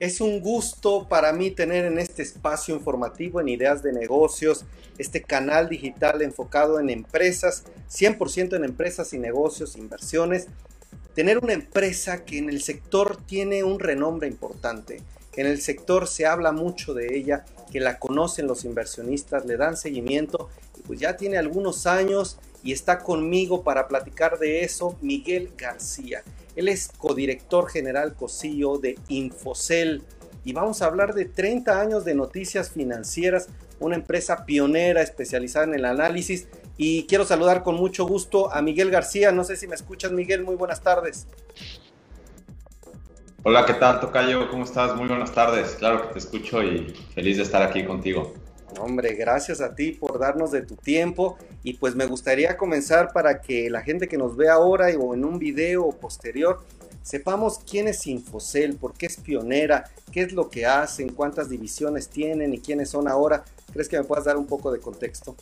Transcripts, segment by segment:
Es un gusto para mí tener en este espacio informativo en ideas de negocios, este canal digital enfocado en empresas, 100% en empresas y negocios, inversiones. Tener una empresa que en el sector tiene un renombre importante, que en el sector se habla mucho de ella, que la conocen los inversionistas, le dan seguimiento y pues ya tiene algunos años y está conmigo para platicar de eso Miguel García. Él es codirector general COSIO de Infocel y vamos a hablar de 30 años de noticias financieras, una empresa pionera especializada en el análisis. Y quiero saludar con mucho gusto a Miguel García. No sé si me escuchas, Miguel. Muy buenas tardes. Hola, ¿qué tal, Tocayo? ¿Cómo estás? Muy buenas tardes. Claro que te escucho y feliz de estar aquí contigo. Hombre, gracias a ti por darnos de tu tiempo y pues me gustaría comenzar para que la gente que nos ve ahora o en un video posterior sepamos quién es Infocel, por qué es pionera, qué es lo que hacen, cuántas divisiones tienen y quiénes son ahora. ¿Crees que me puedas dar un poco de contexto?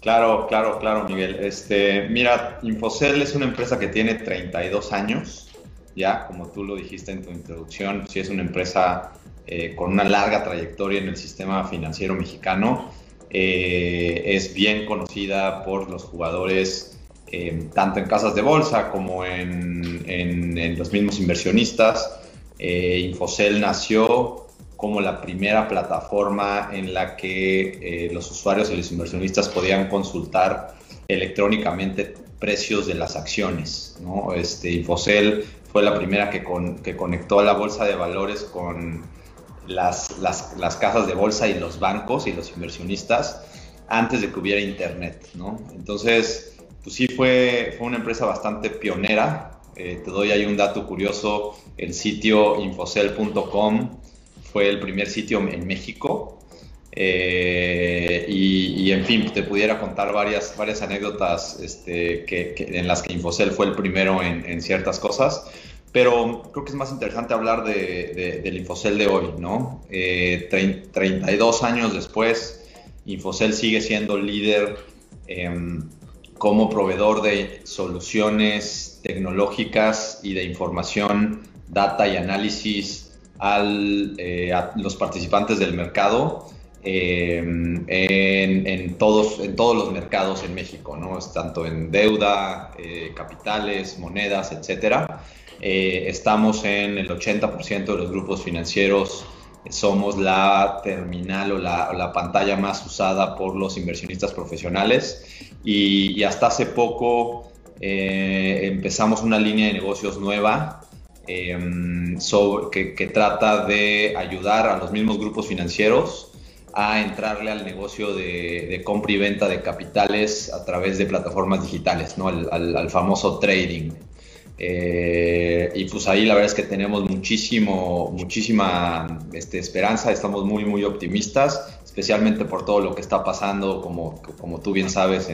Claro, claro, claro, Miguel. Este, mira, Infocel es una empresa que tiene 32 años, ya, como tú lo dijiste en tu introducción, sí es una empresa eh, con una larga trayectoria en el sistema financiero mexicano. Eh, es bien conocida por los jugadores, eh, tanto en casas de bolsa como en, en, los mismos inversionistas. Infocel nació como la primera plataforma en la que los usuarios y los inversionistas podían consultar electrónicamente precios de las acciones. ¿no? Este, Infocel fue la primera que, que conectó a la bolsa de valores con las, las, las, casas de bolsa y los bancos y los inversionistas antes de que hubiera internet, ¿no? Entonces, pues sí fue, fue una empresa bastante pionera. Eh, te doy ahí un dato curioso, el sitio infocel.com fue el primer sitio en México. Eh, y, en fin, te pudiera contar varias, varias anécdotas este, que, en las que Infocel fue el primero en ciertas cosas. Pero creo que es más interesante hablar de, del Infocel de hoy, ¿no? 32 eh, años después, Infocel sigue siendo líder em, como proveedor de soluciones tecnológicas y de información, data y análisis al, eh, a los participantes del mercado. Em, en, todos, en todos los mercados en México, ¿no? tanto en deuda, eh, capitales, monedas, etcétera. Eh, estamos en el 80% de los grupos financieros, somos la terminal o la, pantalla más usada por los inversionistas profesionales y, hasta hace poco eh, empezamos una línea de negocios nueva em, que, que, trata de ayudar a los mismos grupos financieros a entrarle al negocio de, compra y venta de capitales a través de plataformas digitales, ¿no? al famoso trading. Eh, y pues ahí la verdad es que tenemos muchísimo, muchísima este, esperanza, estamos muy, muy optimistas, especialmente por todo lo que está pasando, como, como tú bien sabes,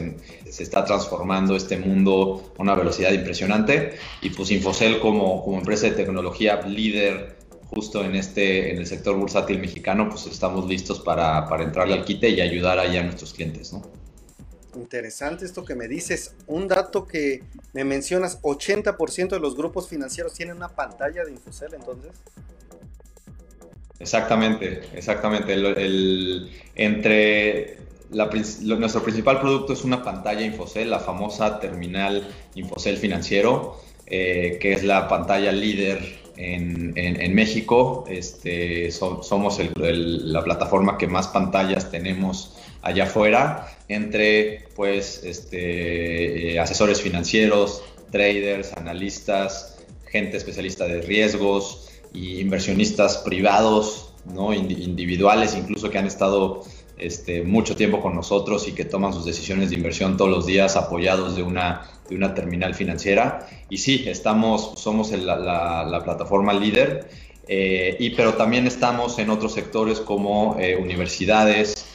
se está transformando este mundo a una velocidad impresionante. Y pues Infocel como, como empresa de tecnología líder justo en, este, en el sector bursátil mexicano, pues estamos listos para, para entrarle al quite y ayudar ahí a nuestros clientes, ¿no? Interesante esto que me dices. Un dato que me mencionas, 80% de los grupos financieros tienen una pantalla de Infocel, entonces. Exactamente, exactamente. Entre nuestro principal producto es una pantalla Infocel, la famosa terminal Infocel financiero, eh, que es la pantalla líder en, en, México. Este, somos la plataforma que más pantallas tenemos allá afuera entre pues este, eh, asesores financieros, traders, analistas, gente especialista de riesgos y inversionistas privados, ¿no? individuales incluso que han estado este, mucho tiempo con nosotros y que toman sus decisiones de inversión todos los días apoyados de una, de una terminal financiera. Y sí, estamos, somos la, plataforma líder, eh, y, pero también estamos en otros sectores como eh, universidades,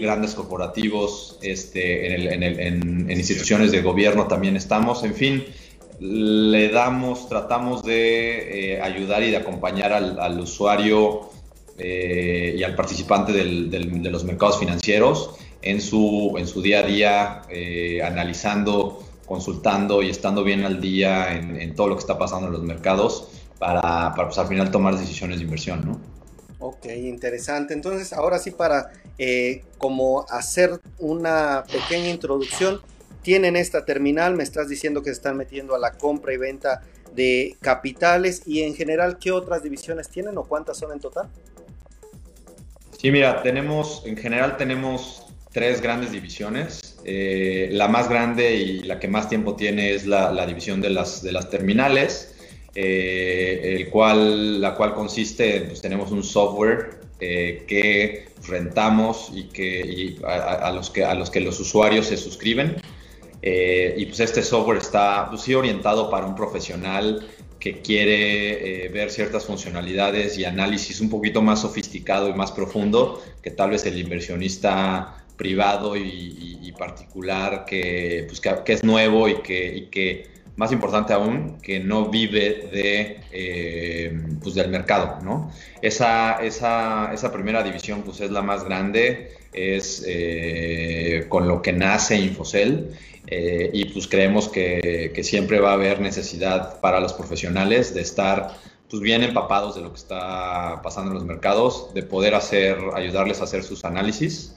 grandes corporativos, este, en, instituciones de gobierno también estamos, en fin, le damos, tratamos de eh, ayudar y de acompañar al, usuario eh, y al participante de los mercados financieros en su, en su día a día, eh, analizando, consultando y estando bien al día en, todo lo que está pasando en los mercados para, para pues, al final tomar decisiones de inversión, ¿no? Ok, interesante. Entonces, ahora sí, para eh, como hacer una pequeña introducción, tienen esta terminal, me estás diciendo que se están metiendo a la compra y venta de capitales y en general, ¿qué otras divisiones tienen o cuántas son en total? Sí, mira, tenemos, en general tenemos tres grandes divisiones. Eh, la más grande y la que más tiempo tiene es la, división de las, de las terminales, eh, el cual, la cual consiste, pues tenemos un software eh, que rentamos y, que, a, los que, a los que los usuarios se suscriben. y pues este software está pues, sí, orientado para un profesional que quiere ver ciertas funcionalidades y análisis un poquito más sofisticado y más profundo que tal vez el inversionista privado y, particular que, pues, que, es nuevo y que, y que, más importante aún, que no vive de, eh, pues del mercado, ¿no? Esa, esa, esa, primera división pues es la más grande, es eh, con lo que nace Infocel eh, y pues creemos que, que, siempre va a haber necesidad para los profesionales de estar pues bien empapados de lo que está pasando en los mercados, de poder hacer, ayudarles a hacer sus análisis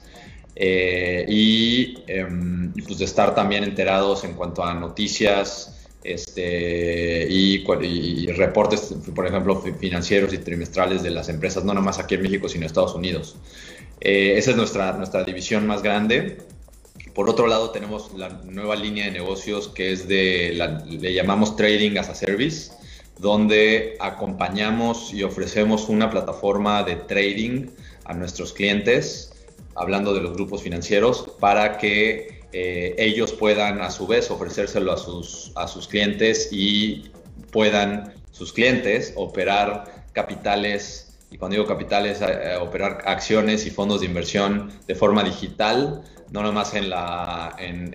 em, y, pues de estar también enterados en cuanto a noticias este, y, reportes, por ejemplo, financieros y trimestrales de las empresas, no nomás aquí en México, sino en Estados Unidos. Eh, esa es nuestra, nuestra división más grande. Por otro lado, tenemos la nueva línea de negocios que es de, le llamamos Trading as a Service, donde acompañamos y ofrecemos una plataforma de trading a nuestros clientes hablando de los grupos financieros, para que eh, ellos puedan a su vez ofrecérselo a sus, a sus clientes y puedan sus clientes operar capitales, y cuando digo capitales, eh, operar acciones y fondos de inversión de forma digital no nomás en la, en,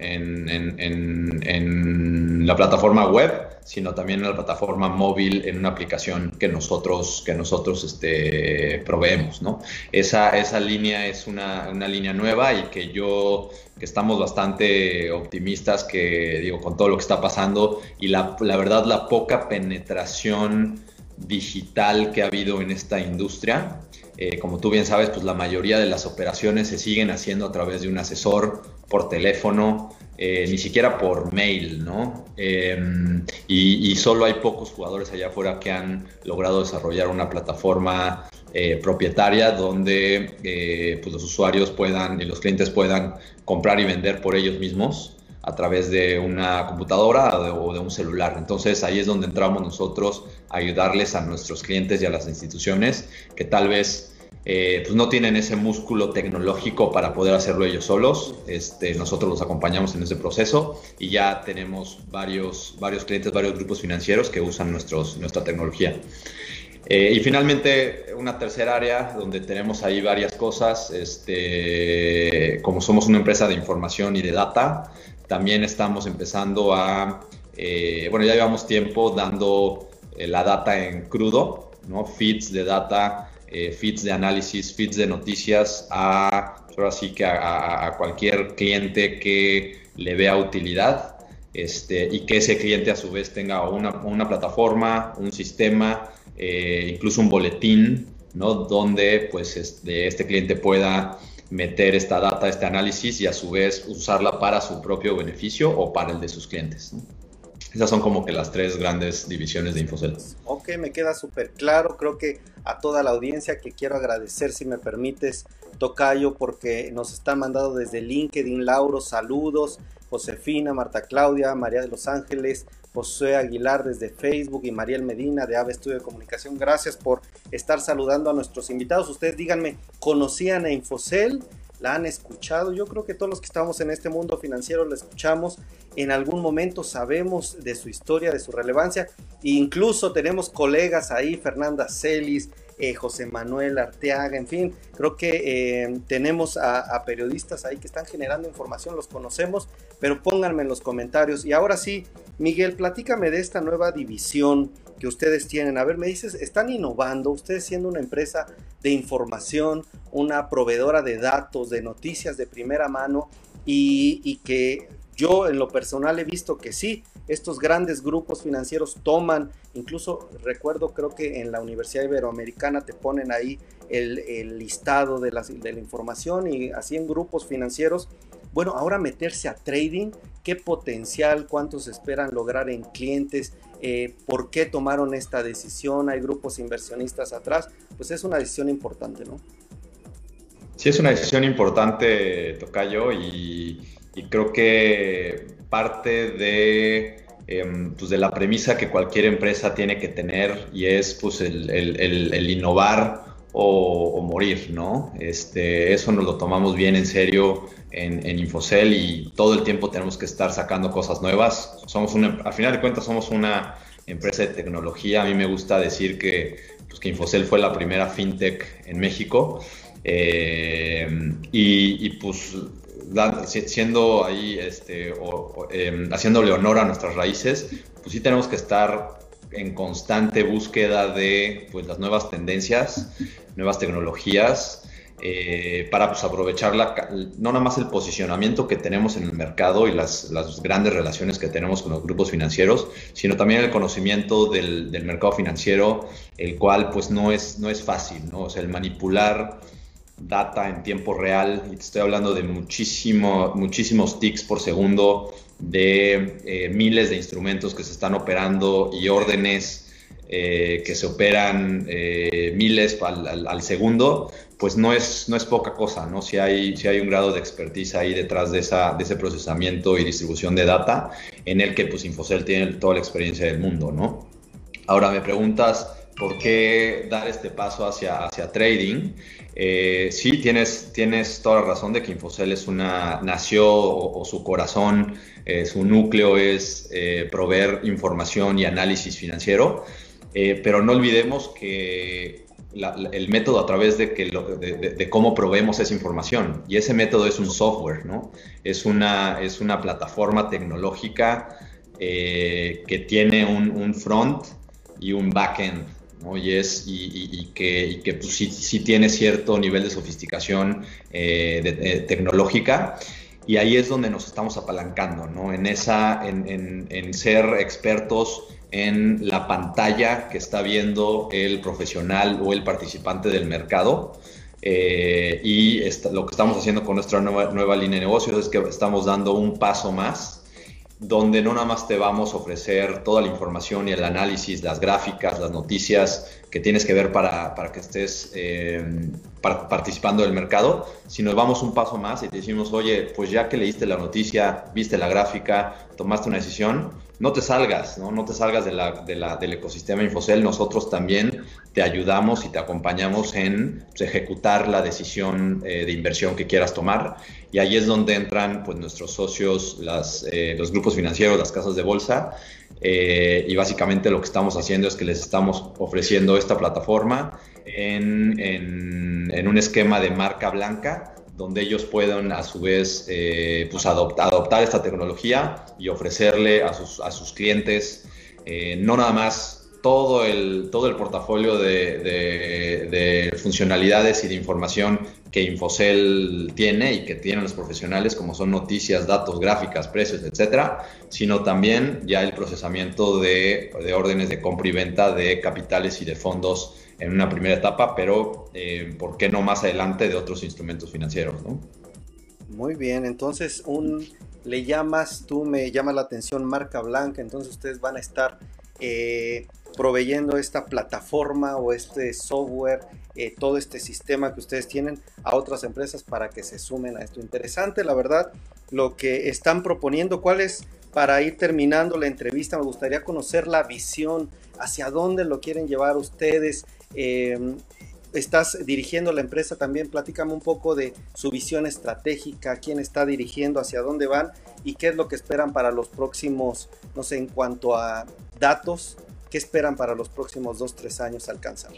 la plataforma web, sino también en la plataforma móvil, en una aplicación que nosotros, que nosotros este, proveemos. ¿no? Esa, esa línea es una, línea nueva y que yo, que estamos bastante optimistas, que digo, con todo lo que está pasando y la, la verdad la poca penetración digital que ha habido en esta industria, eh, como tú bien sabes, pues la mayoría de las operaciones se siguen haciendo a través de un asesor por teléfono, eh, ni siquiera por mail, ¿no? Em, y, solo hay pocos jugadores allá afuera que han logrado desarrollar una plataforma eh, propietaria donde pues los usuarios puedan y los clientes puedan comprar y vender por ellos mismos a través de una computadora o de, un celular. Entonces ahí es donde entramos nosotros a ayudarles a nuestros clientes y a las instituciones que tal vez eh, pues no tienen ese músculo tecnológico para poder hacerlo ellos solos. Este, nosotros los acompañamos en ese proceso y ya tenemos varios, varios clientes, varios grupos financieros que usan nuestra tecnología. Eh, y finalmente, una tercera área donde tenemos ahí varias cosas, este, como somos una empresa de información y de data, también estamos empezando a, eh, bueno, ya llevamos tiempo dando eh, la data en crudo, ¿no? Feeds de data, eh, feeds de análisis, feeds de noticias a, ahora sí que a, cualquier cliente que le vea utilidad este, y que ese cliente a su vez tenga una, una plataforma, un sistema, incluso un boletín, ¿no? Donde pues este, este cliente pueda meter esta data, este análisis y a su vez usarla para su propio beneficio o para el de sus clientes. Esas son como que las tres grandes divisiones de Infocel. Ok, me queda súper claro. Creo que a toda la audiencia que quiero agradecer, si me permites, Tocayo, porque nos están mandando desde LinkedIn, Lauro, saludos, Josefina, Marta Claudia, María de los Ángeles, José Aguilar desde Facebook y Mariel Medina de AVE Estudio de Comunicación. Gracias por estar saludando a nuestros invitados. Ustedes díganme, ¿conocían a Infocel? ¿La han escuchado? Yo creo que todos los que estamos en este mundo financiero la escuchamos. En algún momento sabemos de su historia, de su relevancia. E incluso tenemos colegas ahí, Fernanda Celis, eh, José Manuel Arteaga, en fin, creo que eh, tenemos a, periodistas ahí que están generando información, los conocemos, pero pónganme en los comentarios. Y ahora sí, Miguel, platícame de esta nueva división que ustedes tienen. A ver, me dices, están innovando, ustedes siendo una empresa de información, una proveedora de datos, de noticias de primera mano y, y que Yo en lo personal he visto que sí, estos grandes grupos financieros toman, incluso recuerdo creo que en la Universidad Iberoamericana te ponen ahí el, listado de la, información y así en grupos financieros. Bueno, ahora meterse a trading, qué potencial, cuántos esperan lograr en clientes, eh, por qué tomaron esta decisión, hay grupos inversionistas atrás, pues es una decisión importante, ¿no? Sí, es una decisión importante, Tocayo, y, y creo que parte de, em, pues de la premisa que cualquier empresa tiene que tener y es pues el, innovar o, morir, ¿no? Este, eso nos lo tomamos bien en serio en, Infocel y todo el tiempo tenemos que estar sacando cosas nuevas. Somos una, al final de cuentas somos una empresa de tecnología. A mí me gusta decir que, pues, que Infocel fue la primera fintech en México. Eh, y, pues siendo ahí, este, o, em, haciéndole honor a nuestras raíces, pues sí tenemos que estar en constante búsqueda de pues, las nuevas tendencias, nuevas tecnologías, eh, para pues, aprovechar la, no nada más el posicionamiento que tenemos en el mercado y las, las, grandes relaciones que tenemos con los grupos financieros, sino también el conocimiento del, del mercado financiero, el cual pues no es, no es fácil, ¿no? O sea, el manipular data en tiempo real, y te estoy hablando de muchísimo, muchísimos ticks por segundo, de eh, miles de instrumentos que se están operando y órdenes eh, que se operan eh, miles al, segundo, pues no es, no es poca cosa, ¿no? Si hay, si hay un grado de expertise ahí detrás de, esa, de ese procesamiento y distribución de data, en el que pues Infocel tiene toda la experiencia del mundo, ¿no? Ahora me preguntas, ¿por qué dar este paso hacia, hacia trading? Eh, sí, tienes, tienes toda la razón de que Infocel es una, nació o, su corazón, eh, su núcleo es eh, proveer información y análisis financiero, pero no olvidemos que el método a través de, que de, cómo proveemos esa información, y ese método es un software, ¿no? Es una, es una plataforma tecnológica que tiene un, un front y un backend y, es, y, que, que pues, sí, tiene cierto nivel de sofisticación eh, tecnológica. Y ahí es donde nos estamos apalancando, ¿no? En, esa, en, en, ser expertos en la pantalla que está viendo el profesional o el participante del mercado. Eh, y lo que estamos haciendo con nuestra nueva, nueva línea de negocios es que estamos dando un paso más donde no nada más te vamos a ofrecer toda la información y el análisis, las gráficas, las noticias que tienes que ver para, que estés eh, participando del mercado, sino vamos un paso más y te decimos, oye, pues ya que leíste la noticia, viste la gráfica, tomaste una decisión, no te salgas, no, no te salgas de la, del ecosistema Infocel, nosotros también te ayudamos y te acompañamos en pues, ejecutar la decisión eh, de inversión que quieras tomar. Y ahí es donde entran pues, nuestros socios, las, eh, los grupos financieros, las casas de bolsa. Eh, y básicamente lo que estamos haciendo es que les estamos ofreciendo esta plataforma en, un esquema de marca blanca donde ellos puedan a su vez eh, pues adoptar esta tecnología y ofrecerle a sus, a sus clientes eh, no nada más todo el, todo el portafolio de, funcionalidades y de información que Infocel tiene y que tienen los profesionales, como son noticias, datos, gráficas, precios, etcétera, sino también ya el procesamiento de, de órdenes de compra y venta de capitales y de fondos en una primera etapa, pero eh, ¿por qué no más adelante de otros instrumentos financieros? ¿no? Muy bien, entonces un, le llamas, tú me llama la atención marca blanca, entonces ustedes van a estar eh, proveyendo esta plataforma o este software, eh, todo este sistema que ustedes tienen a otras empresas para que se sumen a esto. Interesante, la verdad, lo que están proponiendo. ¿Cuál es, para ir terminando la entrevista, me gustaría conocer la visión, hacia dónde lo quieren llevar ustedes, eh, estás dirigiendo la empresa también, platícame un poco de su visión estratégica, quién está dirigiendo, hacia dónde van y qué es lo que esperan para los próximos, no sé, en cuanto a datos, qué esperan para los próximos dos, tres años alcanzar.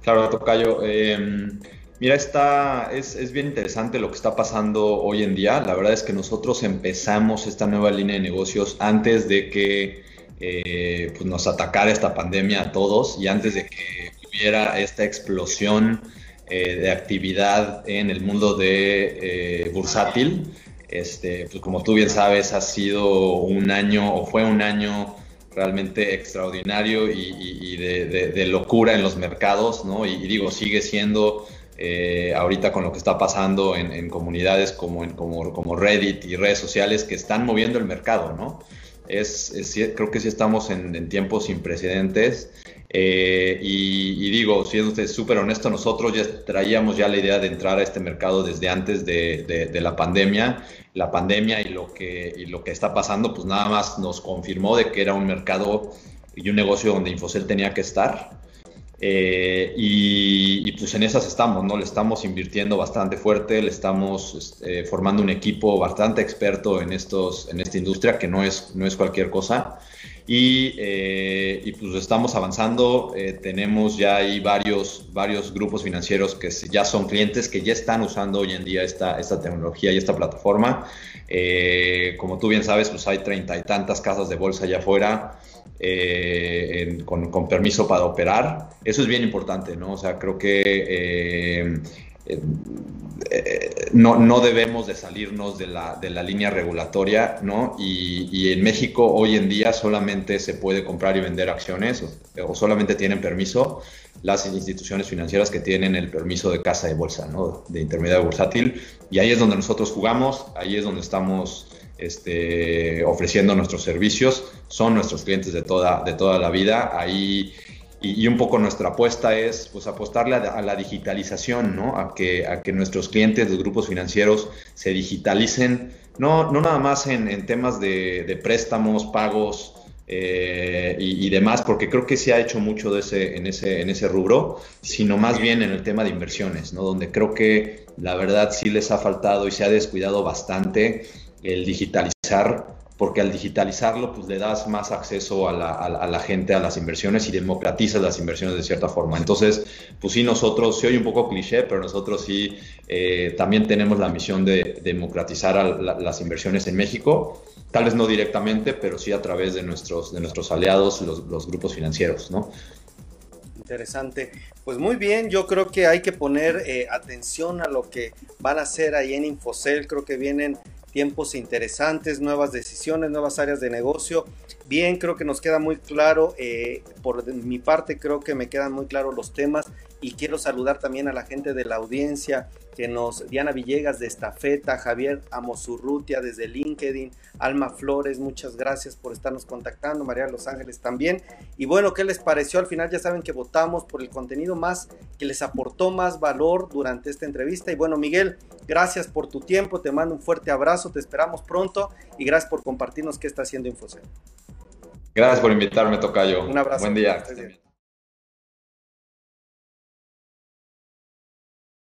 Claro, Tocayo. Em, mira, está, es, es, bien interesante lo que está pasando hoy en día. La verdad es que nosotros empezamos esta nueva línea de negocios antes de que eh, pues nos atacara esta pandemia a todos y antes de que hubiera esta explosión eh, de actividad en el mundo de eh, bursátil, Este, pues como tú bien sabes, ha sido un año o fue un año realmente extraordinario y, de, locura en los mercados, ¿no? Y, digo, sigue siendo eh, ahorita con lo que está pasando en, comunidades como, en, como, como, Reddit y redes sociales que están moviendo el mercado, ¿no? Es, creo que sí estamos en, tiempos sin precedentes eh, y, digo, siendo súper honesto, nosotros ya traíamos ya la idea de entrar a este mercado desde antes de, la pandemia. La pandemia y lo, que, y lo que está pasando, pues nada más nos confirmó de que era un mercado y un negocio donde Infocel tenía que estar. Eh, y, pues en esas estamos, ¿no? Le estamos invirtiendo bastante fuerte, le estamos este, formando un equipo bastante experto en, estos, en esta industria, que no es, no es cualquier cosa. Y, eh, y pues estamos avanzando, eh, tenemos ya ahí varios, varios grupos financieros que ya son clientes que ya están usando hoy en día esta, esta tecnología y esta plataforma. como tú bien sabes, pues hay treinta y tantas casas de bolsa allá afuera. Eh, con, con, permiso para operar. Eso es bien importante, ¿no? O sea, creo que eh, no, no, debemos de salirnos de la, de la línea regulatoria, ¿no? Y, y, en México hoy en día solamente se puede comprar y vender acciones o, solamente tienen permiso las instituciones financieras que tienen el permiso de casa de bolsa, ¿no? De intermediario bursátil. Y ahí es donde nosotros jugamos, ahí es donde estamos este, ofreciendo nuestros servicios, son nuestros clientes de toda, de toda la vida. Ahí, y, un poco nuestra apuesta es pues, apostarle a, la digitalización, ¿no? a, que, a que nuestros clientes, los grupos financieros, se digitalicen, no, no nada más en, temas de, préstamos, pagos, eh, y, demás, porque creo que se ha hecho mucho de ese, en, ese, en ese rubro, sino más bien en el tema de inversiones, ¿no? donde creo que la verdad sí les ha faltado y se ha descuidado bastante el digitalizar, porque al digitalizarlo pues le das más acceso a la, gente a las inversiones y democratizas las inversiones de cierta forma. Entonces, pues sí, nosotros, se oye un poco cliché, pero nosotros sí eh, también tenemos la misión de democratizar las inversiones en México, tal vez no directamente, pero sí a través de nuestros, de nuestros aliados, los, grupos financieros, ¿no? Interesante. Pues muy bien, yo creo que hay que poner eh, atención a lo que van a hacer ahí en Infocel. Creo que vienen tiempos interesantes, nuevas decisiones, nuevas áreas de negocio. Bien, creo que nos queda muy claro, eh, por mi parte creo que me quedan muy claros los temas y quiero saludar también a la gente de la audiencia que nos, Diana Villegas de Estafeta, Javier Amosurrutia desde LinkedIn, Alma Flores, muchas gracias por estarnos contactando, María Los Ángeles también. Y bueno, ¿qué les pareció? Al final ya saben que votamos por el contenido más que les aportó más valor durante esta entrevista. Y bueno, Miguel, gracias por tu tiempo, te mando un fuerte abrazo, te esperamos pronto y gracias por compartirnos qué está haciendo Infocel. Gracias por invitarme, Tocayo. Un abrazo. Buen día.